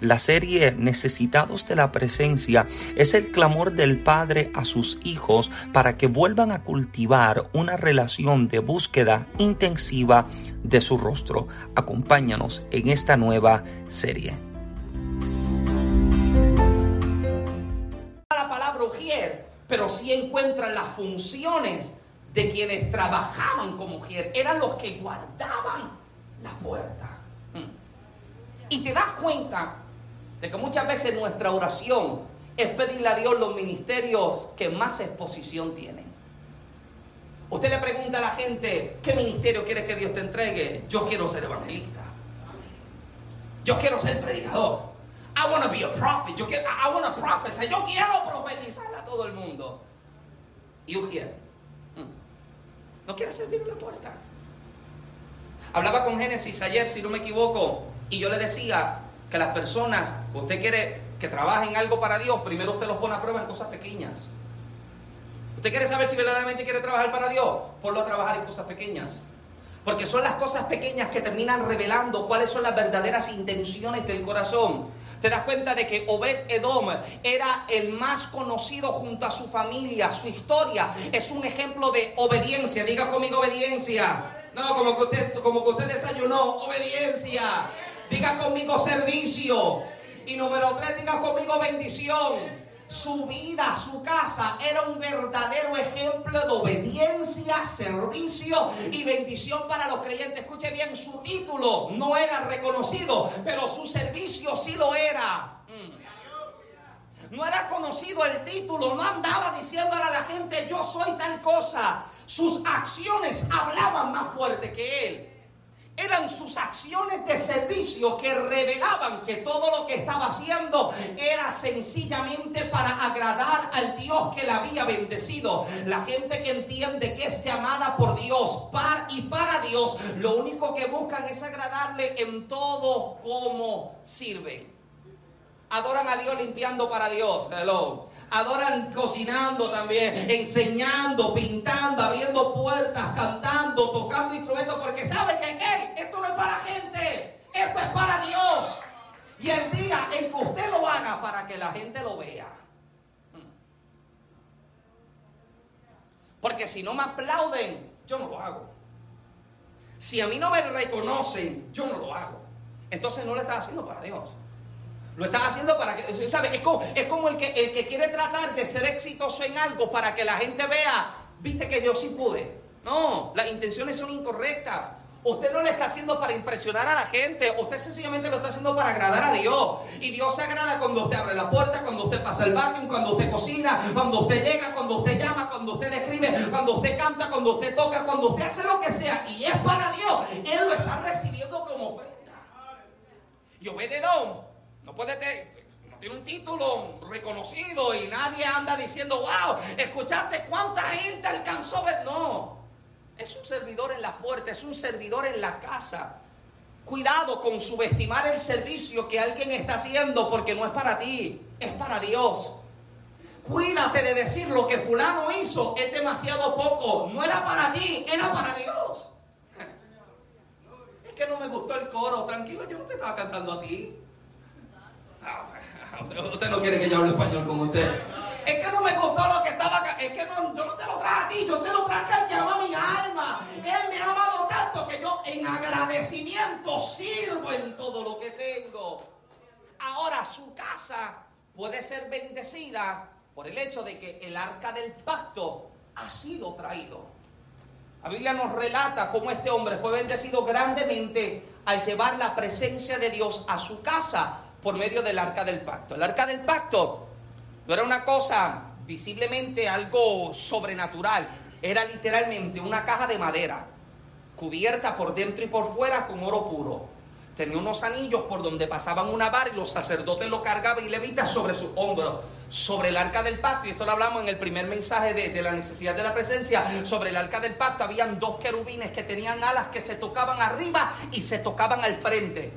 La serie Necesitados de la Presencia es el clamor del Padre a sus hijos para que vuelvan a cultivar una relación de búsqueda intensiva de su rostro. Acompáñanos en esta nueva serie. La palabra ujier, pero sí encuentran las funciones de quienes trabajaban como ujier. Eran los que guardaban la puerta. Mm. Y te das cuenta de que muchas veces nuestra oración es pedirle a Dios los ministerios que más exposición tienen. Usted le pregunta a la gente, ¿qué ministerio quiere que Dios te entregue? Yo quiero ser evangelista. Yo quiero ser predicador. I want to be a prophet. Yo quiero, I want to prophesy. Yo quiero profetizar a todo el mundo. Y Ujiel hmm, no quiere servir en la puerta. Hablaba con Génesis ayer, si no me equivoco, y yo le decía, que las personas usted quiere que trabajen algo para Dios, primero usted los pone a prueba en cosas pequeñas. ¿Usted quiere saber si verdaderamente quiere trabajar para Dios? Ponlo a trabajar en cosas pequeñas. Porque son las cosas pequeñas que terminan revelando cuáles son las verdaderas intenciones del corazón. Te das cuenta de que Obed Edom era el más conocido junto a su familia, su historia. Es un ejemplo de obediencia. Diga conmigo obediencia. No, como que usted, como que usted desayunó, obediencia. Diga conmigo servicio. Y número tres, diga conmigo bendición. Su vida, su casa era un verdadero ejemplo de obediencia, servicio y bendición para los creyentes. Escuche bien, su título no era reconocido, pero su servicio sí lo era. Mm. No era conocido el título, no andaba diciéndole a la gente, yo soy tal cosa. Sus acciones hablaban más fuerte que él eran sus acciones de servicio que revelaban que todo lo que estaba haciendo era sencillamente para agradar al Dios que la había bendecido. La gente que entiende que es llamada por Dios para y para Dios, lo único que buscan es agradarle en todo como sirven. Adoran a Dios limpiando para Dios. Hello adoran cocinando también, enseñando, pintando, abriendo puertas, cantando, tocando instrumentos, porque saben que esto no es para gente, esto es para Dios. Y el día en que usted lo haga para que la gente lo vea. Porque si no me aplauden, yo no lo hago. Si a mí no me reconocen, yo no lo hago. Entonces no lo estás haciendo para Dios. Lo estás haciendo para que, ¿sabes? Es como, es como el, que, el que quiere tratar de ser exitoso en algo para que la gente vea, viste que yo sí pude. No, las intenciones son incorrectas. Usted no lo está haciendo para impresionar a la gente, usted sencillamente lo está haciendo para agradar a Dios. Y Dios se agrada cuando usted abre la puerta, cuando usted pasa el baño, cuando usted cocina, cuando usted llega, cuando usted llama, cuando usted escribe, cuando usted canta, cuando usted toca, cuando usted hace lo que sea. Y es para Dios. Él lo está recibiendo como ofrenda. Y Obededón no puede tener, no tiene un título reconocido y nadie anda diciendo, wow, escuchaste cuánta gente alcanzó. No, es un servidor en la puerta, es un servidor en la casa. Cuidado con subestimar el servicio que alguien está haciendo porque no es para ti, es para Dios. Cuídate de decir lo que fulano hizo es demasiado poco. No era para ti, era para Dios. Es que no me gustó el coro. Tranquilo, yo no te estaba cantando a ti. Usted no quiere que yo hable español con usted. Es que no me gustó lo que estaba acá. Es que no, yo no te lo traje a ti, yo se lo traje al que ama mi alma. Él me ha amado tanto que yo en agradecimiento sirvo en todo lo que tengo. Ahora su casa puede ser bendecida por el hecho de que el arca del pacto ha sido traído. La Biblia nos relata cómo este hombre fue bendecido grandemente al llevar la presencia de Dios a su casa por medio del arca del pacto. El arca del pacto no era una cosa visiblemente algo sobrenatural, era literalmente una caja de madera cubierta por dentro y por fuera con oro puro. Tenía unos anillos por donde pasaban una vara y los sacerdotes lo cargaban y levitas sobre sus hombros, sobre el arca del pacto. Y esto lo hablamos en el primer mensaje de, la necesidad de la presencia. Sobre el arca del pacto habían dos querubines que tenían alas que se tocaban arriba y se tocaban al frente.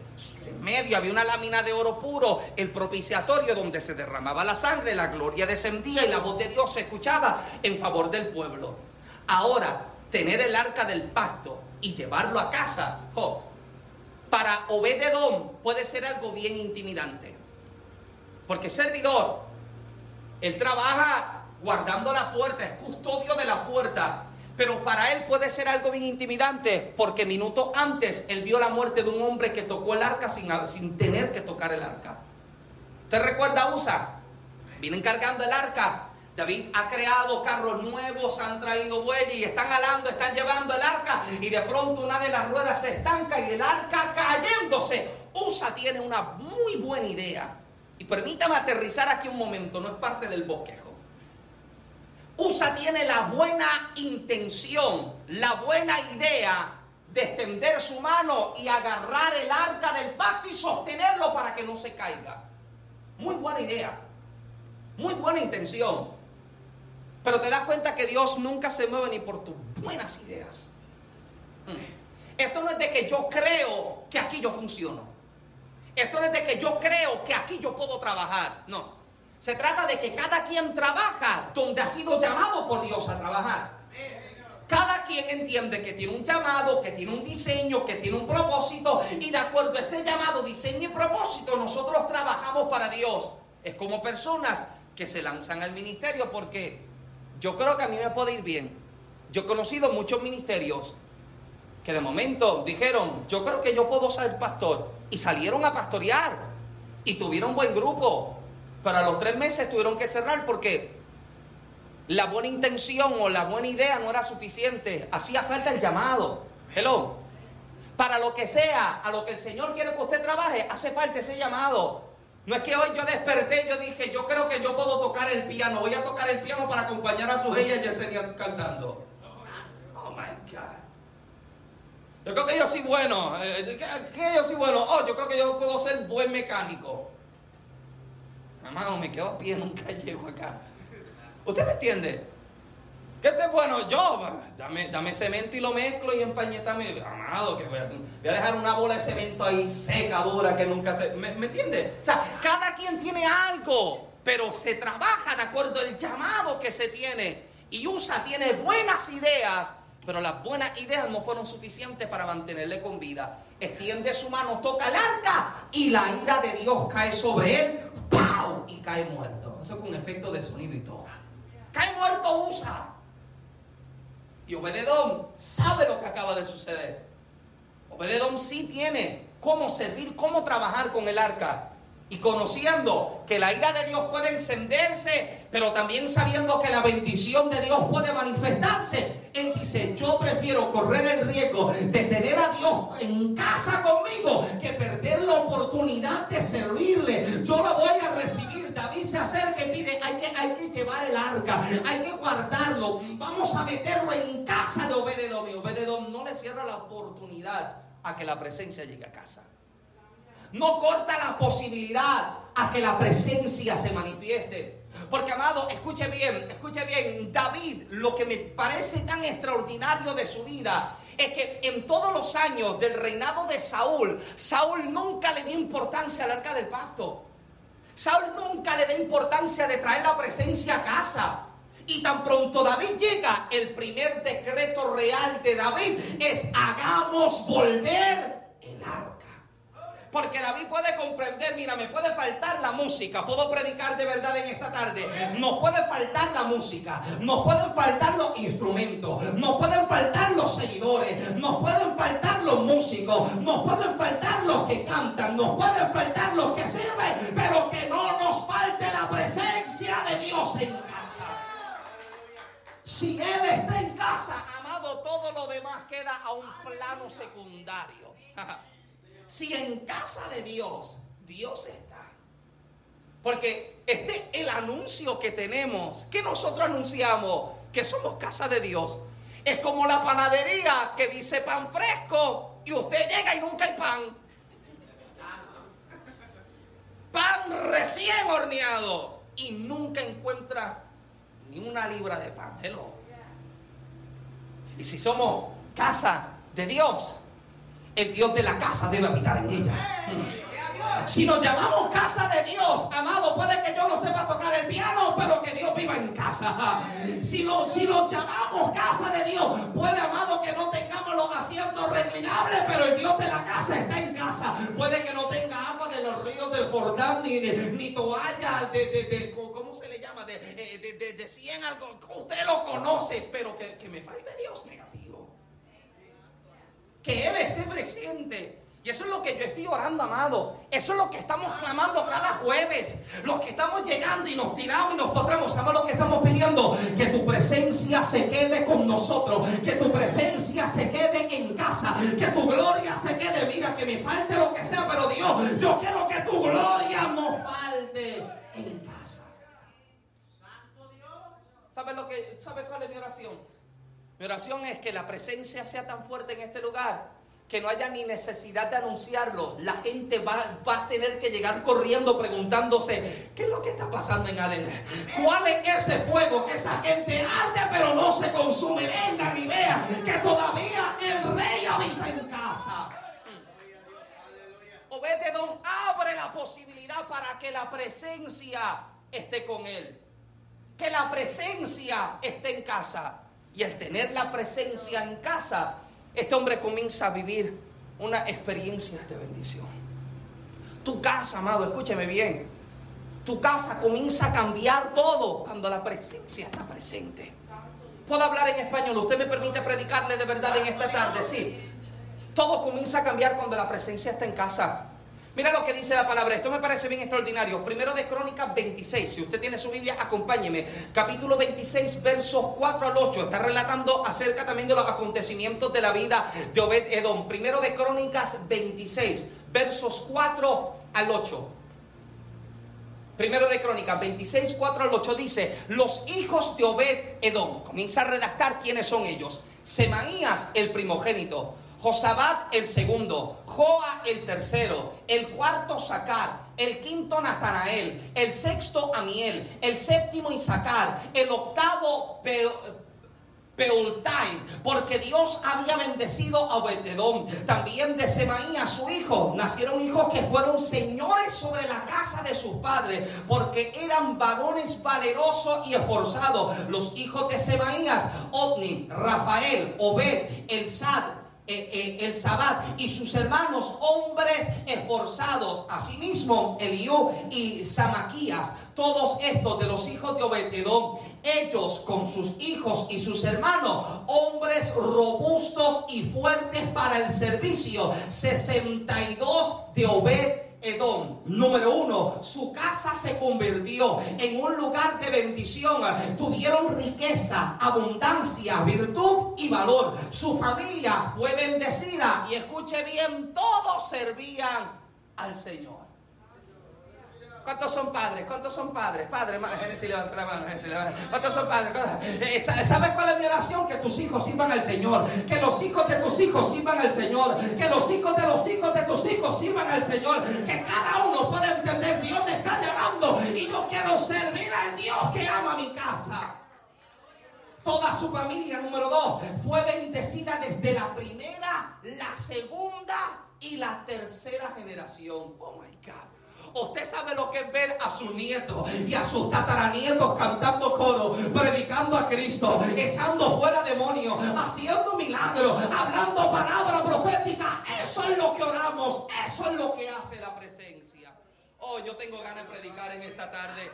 En medio había una lámina de oro puro, el propiciatorio donde se derramaba la sangre, la gloria descendía y la voz de Dios se escuchaba en favor del pueblo. Ahora, tener el arca del pacto y llevarlo a casa, oh, para Obededón puede ser algo bien intimidante. Porque servidor, él trabaja guardando la puerta, es custodio de la puerta. Pero para él puede ser algo bien intimidante, porque minutos antes él vio la muerte de un hombre que tocó el arca sin, sin tener que tocar el arca. ¿Usted recuerda Usa? Vienen cargando el arca David ha creado carros nuevos, han traído bueyes y están alando, están llevando el arca y de pronto una de las ruedas se estanca y el arca cayéndose. Usa tiene una muy buena idea. Y permítame aterrizar aquí un momento, no es parte del bosquejo. Usa tiene la buena intención, la buena idea de extender su mano y agarrar el arca del pacto y sostenerlo para que no se caiga. Muy buena idea, muy buena intención. Pero te das cuenta que Dios nunca se mueve ni por tus buenas ideas. Esto no es de que yo creo que aquí yo funciono. Esto no es de que yo creo que aquí yo puedo trabajar. No. Se trata de que cada quien trabaja donde ha sido llamado por Dios a trabajar. Cada quien entiende que tiene un llamado, que tiene un diseño, que tiene un propósito y de acuerdo a ese llamado, diseño y propósito nosotros trabajamos para Dios. Es como personas que se lanzan al ministerio porque yo creo que a mí me puede ir bien. Yo he conocido muchos ministerios que de momento dijeron, yo creo que yo puedo ser pastor. Y salieron a pastorear. Y tuvieron buen grupo. Pero a los tres meses tuvieron que cerrar porque la buena intención o la buena idea no era suficiente. Hacía falta el llamado. Hello. Para lo que sea, a lo que el Señor quiere que usted trabaje, hace falta ese llamado. No es que hoy yo desperté y yo dije, yo creo que yo puedo tocar el piano, voy a tocar el piano para acompañar a su ella Yesenia cantando. Oh my God. Yo creo que yo soy bueno. Eh, ¿Qué yo soy bueno? Oh, yo creo que yo puedo ser buen mecánico. Hermano, me quedo a pie, nunca llego acá. ¿Usted me entiende? ¿Qué te bueno? Yo, dame, dame cemento y lo mezclo y empañetame. Amado, que voy a, dejar una bola de cemento ahí seca, dura, que nunca se. ¿Me, ¿me entiendes? O sea, cada quien tiene algo, pero se trabaja de acuerdo al llamado que se tiene. Y USA tiene buenas ideas, pero las buenas ideas no fueron suficientes para mantenerle con vida. Extiende su mano, toca el arca y la ira de Dios cae sobre él, ¡pau! Y cae muerto. Eso con efecto de sonido y todo. Cae muerto USA. Y Obededón sabe lo que acaba de suceder. Obededón sí tiene cómo servir, cómo trabajar con el arca. Y conociendo que la ira de Dios puede encenderse, pero también sabiendo que la bendición de Dios puede manifestarse, Él dice, yo prefiero correr el riesgo de tener a Dios en casa conmigo llevar el arca, hay que guardarlo, vamos a meterlo en casa de Obededom. Y Obededom no le cierra la oportunidad a que la presencia llegue a casa. No corta la posibilidad a que la presencia se manifieste. Porque, amado, escuche bien, escuche bien, David, lo que me parece tan extraordinario de su vida es que en todos los años del reinado de Saúl, Saúl nunca le dio importancia al arca del pacto. Saúl nunca le da importancia de traer la presencia a casa. Y tan pronto David llega, el primer decreto real de David es hagamos volver el arca. Porque David puede comprender, mira, me puede faltar la música, puedo predicar de verdad en esta tarde. Nos puede faltar la música, nos pueden faltar los instrumentos, nos pueden faltar los seguidores, nos pueden faltar los músicos, nos pueden faltar los que cantan, nos pueden faltar los que sirven, demás queda a un plano secundario. si en casa de Dios, Dios está. Porque este es el anuncio que tenemos, que nosotros anunciamos, que somos casa de Dios. Es como la panadería que dice pan fresco y usted llega y nunca hay pan. pan recién horneado y nunca encuentra ni una libra de pan. Hello. Y si somos casa de Dios, el Dios de la casa debe habitar en ella. Si nos llamamos casa de Dios, amado, puede que yo no sepa tocar el piano, pero que Dios viva en casa. Si, lo, si nos llamamos casa de Dios, puede, amado, que no tengamos los asientos reclinables, pero el Dios de la casa está en casa. Puede que no tenga agua de los ríos del Jordán, ni, ni toalla de, de, ¿cómo se le llama? De, de, de, de 100 algo. Usted lo conoce, pero que, que me falte Dios negativo. Que Él esté presente. Y eso es lo que yo estoy orando, amado. Eso es lo que estamos clamando cada jueves. Los que estamos llegando y nos tiramos y nos postramos. ¿Sabes lo que estamos pidiendo? Que tu presencia se quede con nosotros. Que tu presencia se quede en casa. Que tu gloria se quede. Mira, que me falte lo que sea, pero Dios, yo quiero que tu gloria no falte en casa. ¿Sabes, lo que, ¿Sabes cuál es mi oración? Mi oración es que la presencia sea tan fuerte en este lugar que no haya ni necesidad de anunciarlo. La gente va, va, a tener que llegar corriendo preguntándose, ¿qué es lo que está pasando en Adén? ¿Cuál es ese fuego que esa gente arde pero no se consume? Venga y vea que todavía el rey habita en casa. Obededón abre la posibilidad para que la presencia esté con él. Que la presencia esté en casa. Y el tener la presencia en casa este hombre comienza a vivir una experiencia de bendición. Tu casa, amado, escúcheme bien. Tu casa comienza a cambiar todo cuando la presencia está presente. ¿Puedo hablar en español? ¿Usted me permite predicarle de verdad en esta tarde? Sí. Todo comienza a cambiar cuando la presencia está en casa. Mira lo que dice la palabra. Esto me parece bien extraordinario. Primero de Crónicas 26. Si usted tiene su Biblia, acompáñeme. Capítulo 26, versos 4 al 8. Está relatando acerca también de los acontecimientos de la vida de Obed Edom. Primero de Crónicas 26, versos 4 al 8. Primero de Crónicas 26, 4 al 8 dice, los hijos de Obed Edom. Comienza a redactar quiénes son ellos. Semaías, el primogénito. Josabat el segundo, Joa el tercero, el cuarto Sacar, el quinto Natanael, el sexto Amiel, el séptimo Isaacar, el octavo Peultai, porque Dios había bendecido a Obededón, también de Semaías su hijo, nacieron hijos que fueron señores sobre la casa de sus padres, porque eran varones valerosos y esforzados, los hijos de Semaías, Otni, Rafael, Obed, Elsad, eh, eh, el Sabbat y sus hermanos hombres esforzados, asimismo Eliú y Samaquías, todos estos de los hijos de Obededón, ellos con sus hijos y sus hermanos, hombres robustos y fuertes para el servicio, 62 de Obed Edom. Número uno, su casa se convirtió en un lugar de bendición. Tuvieron riqueza, abundancia, virtud y valor. Su familia fue bendecida y escuche bien, todos servían al Señor. ¿Cuántos son padres? ¿Cuántos son padres? Padre, si levanta la mano, ¿Cuántos son padres? Eh, ¿Sabes cuál es mi oración? Que tus hijos sirvan al Señor. Que los hijos de tus hijos sirvan al Señor. Que los hijos de los hijos de tus hijos sirvan al Señor. Que cada uno pueda entender, Dios me está llamando y yo quiero servir al Dios que ama mi casa. Toda su familia, número dos, fue bendecida desde la primera, la segunda y la tercera generación. Oh my God. Usted sabe lo que es ver a sus nietos y a sus tataranietos cantando coro, predicando a Cristo, echando fuera demonios, haciendo milagros, hablando palabra profética. Eso es lo que oramos, eso es lo que hace la presencia. Oh, yo tengo ganas de predicar en esta tarde.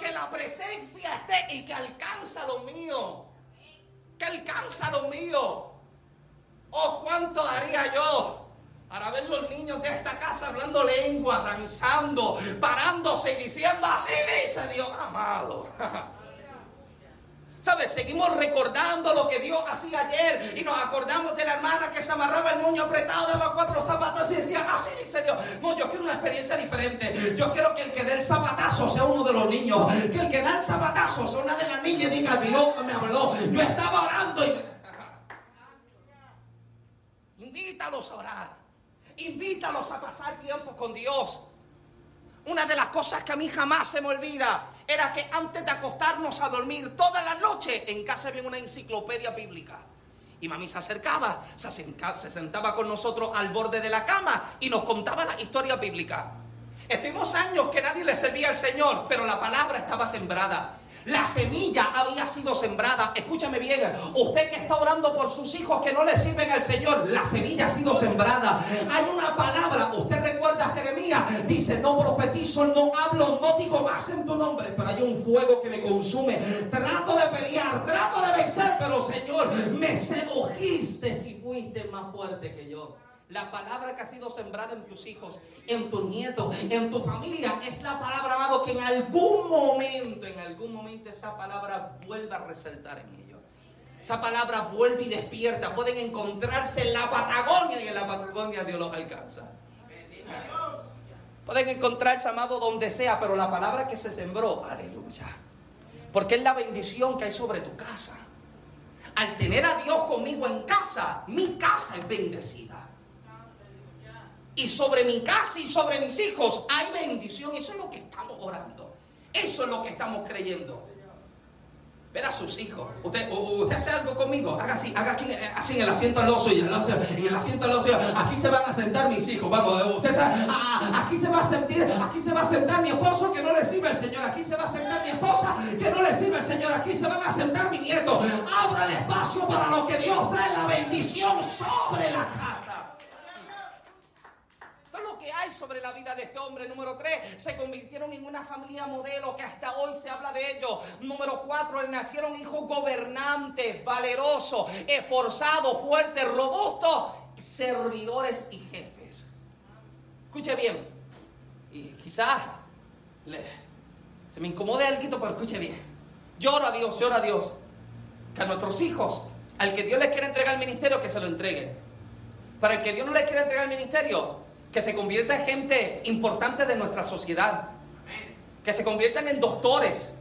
Que la presencia esté y que alcanza lo mío. Que alcanza lo mío. Oh, cuánto daría yo para ver los niños de esta casa hablando lengua, danzando, parándose y diciendo, así dice Dios amado. ¿Sabes? Seguimos recordando lo que Dios hacía ayer y nos acordamos de la hermana que se amarraba el moño apretado, daba cuatro zapatos y decía, así dice Dios. No, yo quiero una experiencia diferente. Yo quiero que el que dé el zapatazo sea uno de los niños. Que el que da el zapatazo sea una de las niñas y diga, Dios me habló. Yo estaba orando y... Invítalos a orar. Invítalos a pasar tiempo con Dios. Una de las cosas que a mí jamás se me olvida era que antes de acostarnos a dormir toda la noche en casa había una enciclopedia bíblica. Y mami se acercaba, se, se sentaba con nosotros al borde de la cama y nos contaba la historia bíblica. Estuvimos años que nadie le servía al Señor, pero la palabra estaba sembrada. La semilla había sido sembrada. Escúchame bien, usted que está orando por sus hijos que no le sirven al Señor, la semilla ha sido sembrada. Hay una palabra, usted recuerda a Jeremías, dice, no profetizo, no hablo, no digo más en tu nombre, pero hay un fuego que me consume. Trato de pelear, trato de vencer, pero Señor, me sedujiste si fuiste más fuerte que yo. La palabra que ha sido sembrada en tus hijos, en tus nietos, en tu familia, es la palabra, amado, que en algún momento, en algún momento esa palabra vuelve a resaltar en ellos. Esa palabra vuelve y despierta. Pueden encontrarse en la Patagonia y en la Patagonia Dios los alcanza. Pueden encontrarse, amado, donde sea, pero la palabra que se sembró, aleluya. Porque es la bendición que hay sobre tu casa. Al tener a Dios conmigo en casa, mi casa es bendecida y sobre mi casa y sobre mis hijos hay bendición. Eso es lo que estamos orando. Eso es lo que estamos creyendo. Ver a sus hijos. Usted, usted hace algo conmigo. Haga así, haga aquí, así en el asiento al oso y en el, en el asiento al oso. Aquí se van a sentar mis hijos. Vamos, usted sabe, aquí se va a sentir, aquí se va a sentar mi esposo que no le sirve el Señor. Aquí se va a sentar mi esposa que no le sirve el Señor. Aquí se van a sentar mi nieto. Abra el espacio para lo que Dios trae la bendición sobre la casa hay sobre la vida de este hombre. Número tres, se convirtieron en una familia modelo que hasta hoy se habla de ellos. Número cuatro, nacieron hijos gobernantes, valerosos, esforzados, fuertes, robustos, servidores y jefes. Escuche bien, y quizás se me incomode algo, pero escuche bien. Lloro a Dios, lloro a Dios, que a nuestros hijos, al que Dios les quiere entregar el ministerio, que se lo entregue. Para el que Dios no les quiere entregar el ministerio, que se convierta en gente importante de nuestra sociedad, que se conviertan en doctores,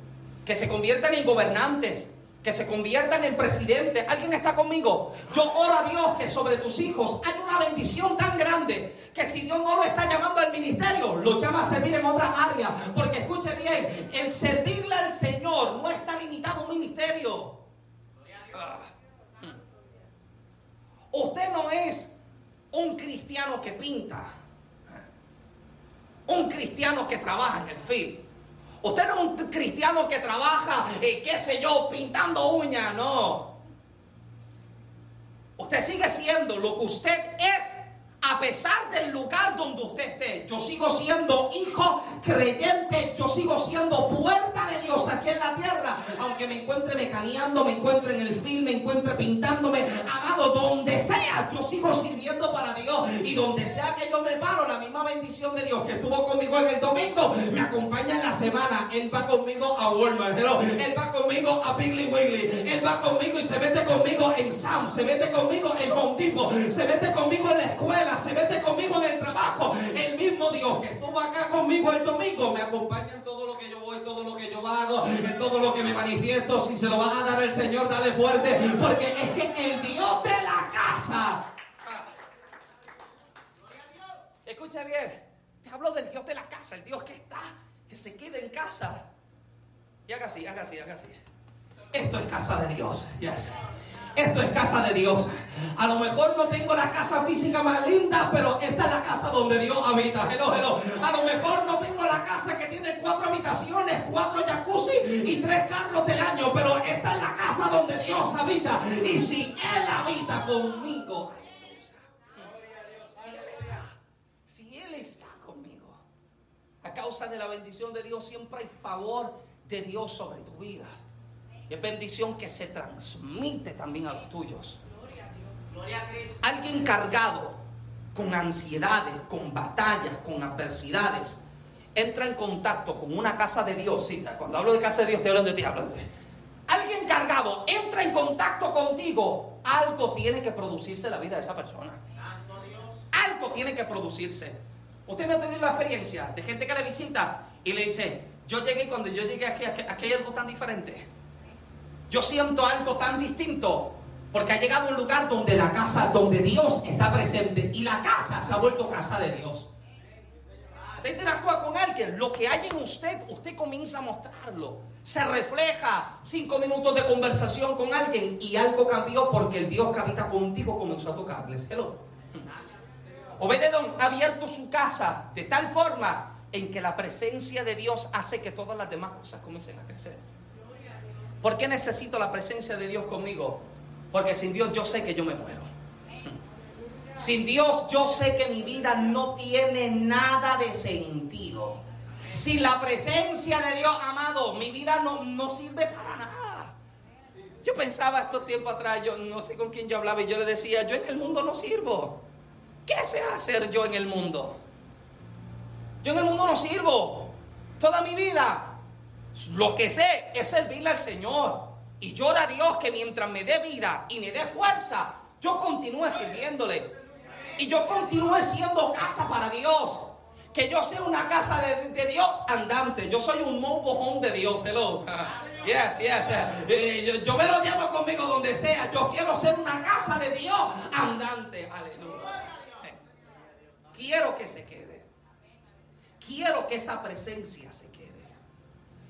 que se conviertan en gobernantes, que se conviertan en presidentes. ¿Alguien está conmigo? Yo oro a Dios que sobre tus hijos hay una bendición tan grande que si Dios no lo está llamando al ministerio, lo llama a servir en otra área. Porque escuche bien, el servirle al Señor no está limitado a un ministerio. Ah. Usted no es un cristiano que pinta un cristiano que trabaja en el. Usted no es un cristiano que trabaja, eh, qué sé yo, pintando uñas, no. Usted sigue siendo lo que usted pesar del lugar donde usted esté, yo sigo siendo hijo creyente, yo sigo siendo puerta de Dios aquí en la tierra, aunque me encuentre mecaneando, me encuentre en el film, me encuentre pintándome, amado, donde sea, yo sigo sirviendo para Dios. Y donde sea que yo me paro, la misma bendición de Dios que estuvo conmigo en el domingo, me acompaña en la semana, Él va conmigo a Walmart, Él va conmigo a Piggly Wiggly, Él va conmigo y se mete conmigo en Sam, se mete conmigo en Home Depot, se mete conmigo en la escuela, se mete conmigo en el trabajo. El mismo Dios que estuvo acá conmigo el domingo me acompaña en todo lo que yo voy, todo lo que yo hago, en todo lo que me manifiesto. Si se lo va a dar el Señor, dale fuerte, porque es que el Dios de la casa. Escucha bien, te hablo del Dios de la casa, el Dios que está, que se queda en casa. Y haga así, haga así, haga así. Esto es casa de Dios. Yes. Esto es casa de Dios. A lo mejor no tengo la casa física más linda, pero esta es la casa donde Dios habita. A lo mejor no tengo la casa que tiene cuatro habitaciones, cuatro jacuzzi y tres carros del año, pero esta es la casa donde Dios habita. Y si Él habita conmigo, si Él está, conmigo, a causa de la bendición de Dios siempre hay favor de Dios sobre tu vida. Es bendición que se transmite también a los tuyos. Alguien cargado con ansiedades, con batallas, con adversidades, entra en contacto con una casa de Dios. Sí, cuando hablo de casa de Dios, te hablo de ti, hablo de Alguien cargado entra en contacto contigo, algo tiene que producirse en la vida de esa persona. Algo tiene que producirse. Usted no ha tenido la experiencia de gente que le visita y le dice, yo llegué y cuando yo llegué aquí, aquí hay algo tan diferente. Yo siento algo tan distinto porque ha llegado a un lugar donde la casa, donde Dios está presente y la casa se ha vuelto casa de Dios. usted interactúa con alguien, lo que hay en usted, usted comienza a mostrarlo. Se refleja cinco minutos de conversación con alguien y algo cambió porque el Dios que habita contigo comenzó a tocarles. Hello. Obededón ha abierto su casa de tal forma en que la presencia de Dios hace que todas las demás cosas comiencen a crecer. ¿Por qué necesito la presencia de Dios conmigo? Porque sin Dios yo sé que yo me muero. Sin Dios yo sé que mi vida no tiene nada de sentido. Sin la presencia de Dios, amado, mi vida no, no sirve para nada. Yo pensaba estos tiempos atrás, yo no sé con quién yo hablaba y yo le decía, yo en el mundo no sirvo. ¿Qué sé hacer yo en el mundo? Yo en el mundo no sirvo. Toda mi vida lo que sé es servirle al Señor. Y llora a Dios que mientras me dé vida y me dé fuerza, yo continúe sirviéndole. Y yo continúe siendo casa para Dios. Que yo sea una casa de, Dios andante. Yo soy un mobile de Dios. Hello. Yes, yes. Eh, yo, me lo llevo conmigo donde sea. Yo quiero ser una casa de Dios andante. Aleluya. Quiero que se quede. Quiero que esa presencia se quede.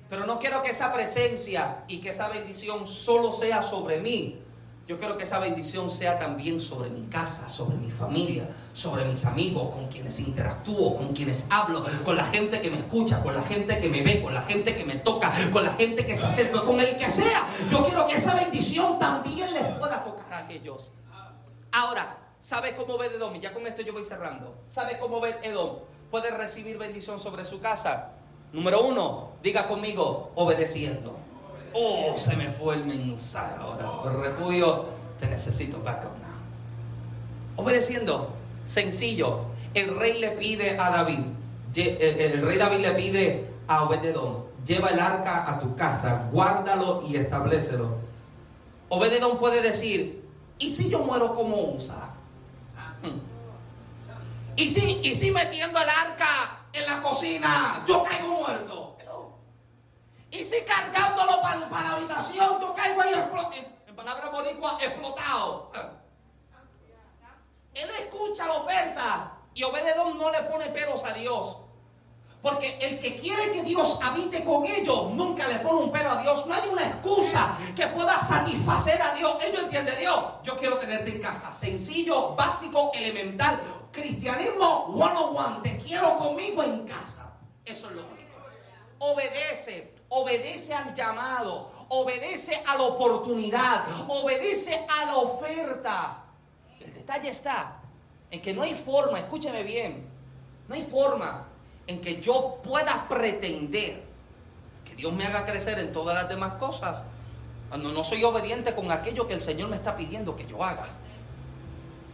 Pero no quiero que esa presencia y que esa bendición solo sea sobre mí, yo quiero que esa bendición sea también sobre mi casa, sobre mi familia, sobre mis amigos, con quienes interactúo, con quienes hablo, con la gente que me escucha, con la gente que me ve, con la gente que me toca, con la gente que se acerca, con el que sea. Yo quiero que esa bendición también les pueda tocar a ellos. Ahora, ¿sabe cómo ve Edom? Y ya con esto yo voy cerrando. ¿Sabe cómo ve Edom? Puede recibir bendición sobre su casa. Número uno, diga conmigo, obedeciendo. Oh, se me fue el mensaje ahora. refugio, te necesito backup now. Obedeciendo, sencillo. El rey le pide a David, el rey David le pide a Obededón, lleva el arca a tu casa, guárdalo y establecelo. Obededón puede decir, ¿y si yo muero como usa? Hmm. ¿Y si, ¿Y si metiendo el arca en la cocina yo caigo muerto? Y si cargándolo para, la habitación, yo caigo ahí en, en palabras boricuas, explotado. Él escucha la oferta y Obededón no le pone peros a Dios. Porque el que quiere que Dios habite con ellos, nunca le pone un pero a Dios. No hay una excusa que pueda satisfacer a Dios. Ellos entienden Dios. Yo quiero tenerte en casa. Sencillo, básico, elemental. Cristianismo one on one. Te quiero conmigo en casa. Eso es lo único. Obedece obedece al llamado, obedece a la oportunidad, obedece a la oferta. El detalle está en que no hay forma, escúcheme bien, no hay forma en que yo pueda pretender que Dios me haga crecer en todas las demás cosas cuando no soy obediente con aquello que el Señor me está pidiendo que yo haga.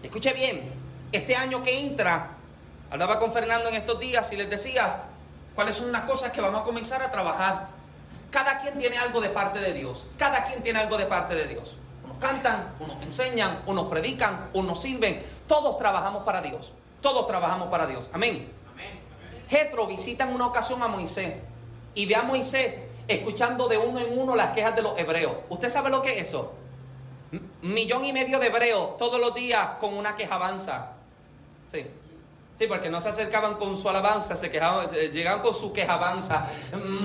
Escuche bien, este año que entra, hablaba con Fernando en estos días y les decía cuáles son las cosas que vamos a comenzar a trabajar. Cada quien tiene algo de parte de Dios. Cada quien tiene algo de parte de Dios. Unos cantan, unos enseñan, unos predican, unos sirven. Todos trabajamos para Dios. Todos trabajamos para Dios. Amén. Jetro visita en una ocasión a Moisés y ve a Moisés escuchando de uno en uno las quejas de los hebreos. ¿Usted sabe lo que es eso? millón y medio de hebreos todos los días con una quejabanza. Sí. Sí, porque no se acercaban con su alabanza, se quejaban, llegaban con su quejabanza.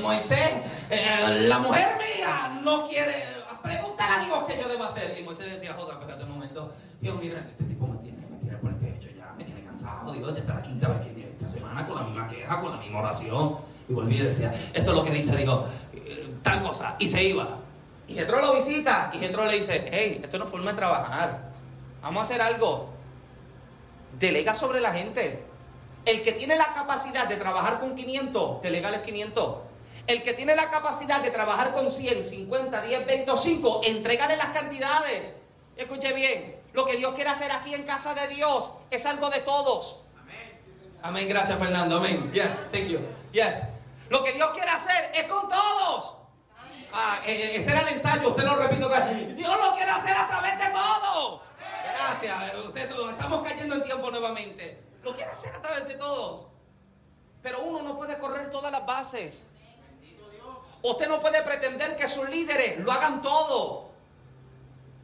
Moisés, eh, la mujer mía no quiere preguntar a Dios qué yo debo hacer. Y Moisés decía, joder, espérate un momento. Dios, mira, este tipo me tiene, me tiene por el pecho ya, me tiene cansado. Digo, esta la quinta vez que esta semana con la misma queja, con la misma oración. Y volví y decía, esto es lo que dice, digo, eh, tal cosa. Y se iba. Y Jetro lo visita y Jetro le dice, hey, esto no es forma de trabajar. Vamos a hacer algo delega sobre la gente. El que tiene la capacidad de trabajar con 500, delegales 500. El que tiene la capacidad de trabajar con 100, 50, 10, 25, entregale las cantidades. Escuche bien, lo que Dios quiere hacer aquí en casa de Dios es algo de todos. Amén. Gracias Fernando. Amén. Yes, thank you. Yes. Lo que Dios quiere hacer es con todos. Ah, e, e, ese era el ensayo, usted lo repito. Dios lo quiere hacer a través de todos. Gracias, usted, estamos cayendo en tiempo nuevamente. Lo quiere hacer a través de todos. Pero uno no puede correr todas las bases. Usted no puede pretender que sus líderes lo hagan todo.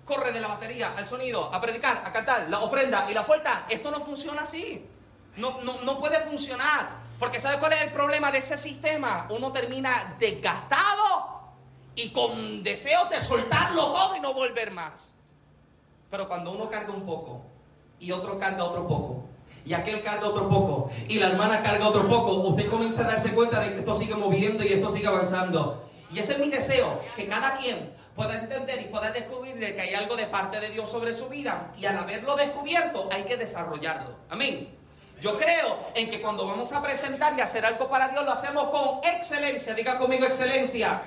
Corre de la batería al sonido, a predicar, a cantar, la ofrenda y la puerta. Esto no funciona así. No, no, no puede funcionar. Porque ¿sabe cuál es el problema de ese sistema? Uno termina desgastado y con deseos de soltarlo todo y no volver más. Pero cuando uno carga un poco y otro carga otro poco y aquel carga otro poco y la hermana carga otro poco, usted comienza a darse cuenta de que esto sigue moviendo y esto sigue avanzando. Y ese es mi deseo, que cada quien pueda entender y pueda descubrir que hay algo de parte de Dios sobre su vida y al haberlo descubierto hay que desarrollarlo. Amén. Yo creo en que cuando vamos a presentar y hacer algo para Dios lo hacemos con excelencia. Diga conmigo excelencia.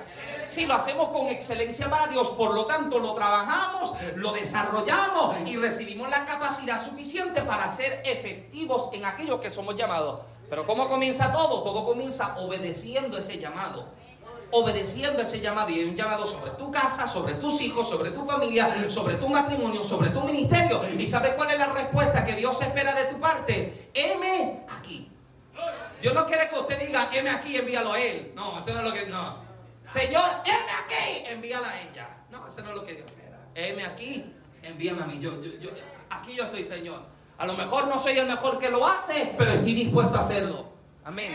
Si lo hacemos con excelencia para Dios, por lo tanto lo trabajamos, lo desarrollamos y recibimos la capacidad suficiente para ser efectivos en aquello que somos llamados. Pero ¿cómo comienza todo? Todo comienza obedeciendo ese llamado obedeciendo ese llamado y un llamado sobre tu casa, sobre tus hijos, sobre tu familia, sobre tu matrimonio, sobre tu ministerio. ¿Y sabes cuál es la respuesta que Dios espera de tu parte? M aquí. Dios no quiere que usted diga, M aquí, envíalo a Él. No, eso no es lo que... No. Señor, heme aquí, envíala a ella. No, eso no es lo que Dios espera. Heme aquí, envíame a mí. Yo, yo, yo, aquí yo estoy, Señor. A lo mejor no soy el mejor que lo hace, pero estoy dispuesto a hacerlo. Amén.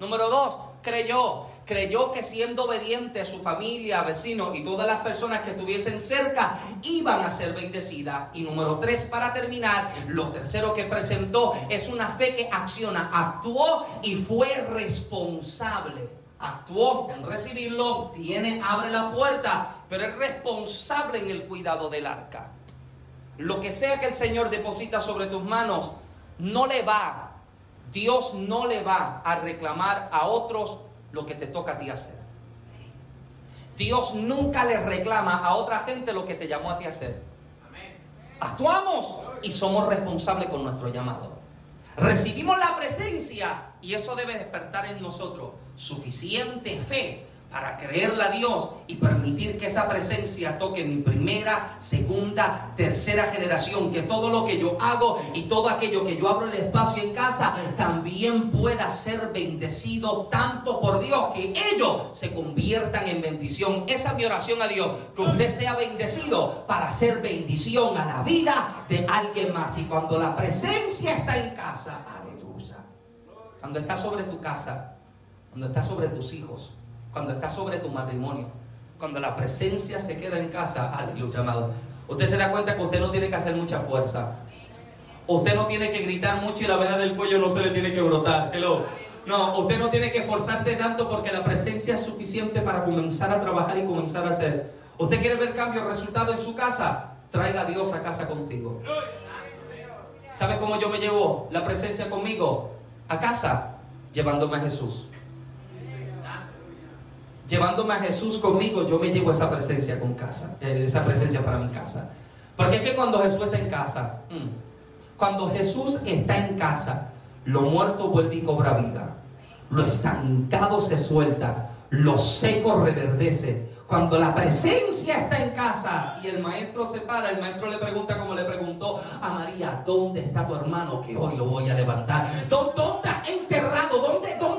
Número dos, creyó. Creyó que siendo obediente a su familia, vecinos y todas las personas que estuviesen cerca iban a ser bendecidas. Y número tres, para terminar, lo tercero que presentó es una fe que acciona, actuó y fue responsable actuó en recibirlo, tiene, abre la puerta, pero es responsable en el cuidado del arca. Lo que sea que el Señor deposita sobre tus manos, no le va, Dios no le va a reclamar a otros lo que te toca a ti hacer. Dios nunca le reclama a otra gente lo que te llamó a ti a hacer. Actuamos y somos responsables con nuestro llamado. Recibimos la presencia y eso debe despertar en nosotros suficiente fe para creerle a Dios y permitir que esa presencia toque mi primera, segunda, tercera generación, que todo lo que yo hago y todo aquello que yo abro el espacio en casa también pueda ser bendecido tanto por Dios que ellos se conviertan en bendición. Esa es mi oración a Dios, que usted sea bendecido para hacer bendición a la vida de alguien más. Y cuando la presencia está en casa, aleluya, cuando está sobre tu casa, cuando está sobre tus hijos, cuando está sobre tu matrimonio, cuando la presencia se queda en casa, aleluya, amado. Usted se da cuenta que usted no tiene que hacer mucha fuerza. Usted no tiene que gritar mucho y la vena del cuello no se le tiene que brotar. Hello. No, usted no tiene que esforzarte tanto porque la presencia es suficiente para comenzar a trabajar y comenzar a hacer. ¿Usted quiere ver cambios, resultados en su casa? Traiga a Dios a casa contigo. ¿Sabe cómo yo me llevo la presencia conmigo? A casa, llevándome a Jesús llevándome a Jesús conmigo, yo me llevo esa presencia con casa, eh, esa presencia para mi casa. Porque es que cuando Jesús está en casa, mm, cuando Jesús está en casa, lo muerto vuelve y cobra vida, lo estancado se suelta, lo seco reverdece. Cuando la presencia está en casa y el maestro se para, el maestro le pregunta como le preguntó a María, ¿dónde está tu hermano que hoy lo voy a levantar? ¿Dónde está enterrado? ¿Dónde, dónde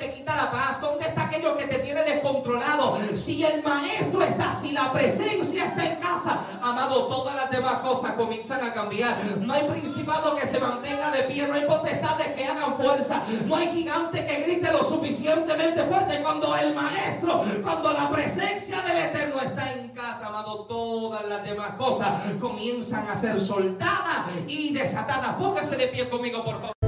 te quita la paz? ¿Dónde está aquello que te tiene descontrolado? Si el maestro está, si la presencia está en casa, amado, todas las demás cosas comienzan a cambiar. No hay principado que se mantenga de pie, no hay potestades que hagan fuerza, no hay gigante que grite lo suficientemente fuerte. Cuando el maestro, cuando la presencia del eterno está en casa, amado, todas las demás cosas comienzan a ser soltadas y desatadas. Póngase de pie conmigo, por favor.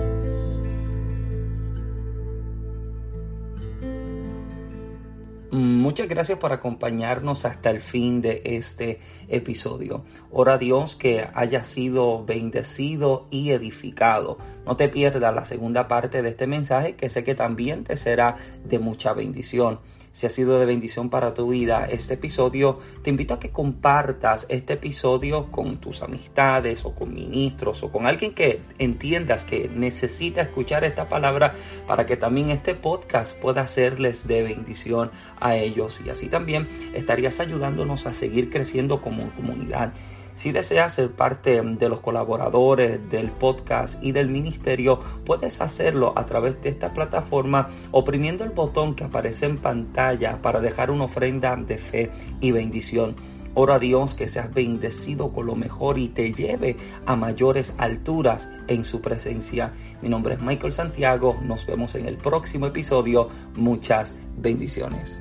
Muchas gracias por acompañarnos hasta el fin de este episodio. Ora a Dios que haya sido bendecido y edificado. No te pierdas la segunda parte de este mensaje que sé que también te será de mucha bendición si ha sido de bendición para tu vida este episodio, te invito a que compartas este episodio con tus amistades o con ministros o con alguien que entiendas que necesita escuchar esta palabra para que también este podcast pueda serles de bendición a ellos y así también estarías ayudándonos a seguir creciendo como comunidad. Si deseas ser parte de los colaboradores del podcast y del ministerio, puedes hacerlo a través de esta plataforma oprimiendo el botón que aparece en pantalla para dejar una ofrenda de fe y bendición. Oro a Dios que seas bendecido con lo mejor y te lleve a mayores alturas en su presencia. Mi nombre es Michael Santiago. Nos vemos en el próximo episodio. Muchas bendiciones.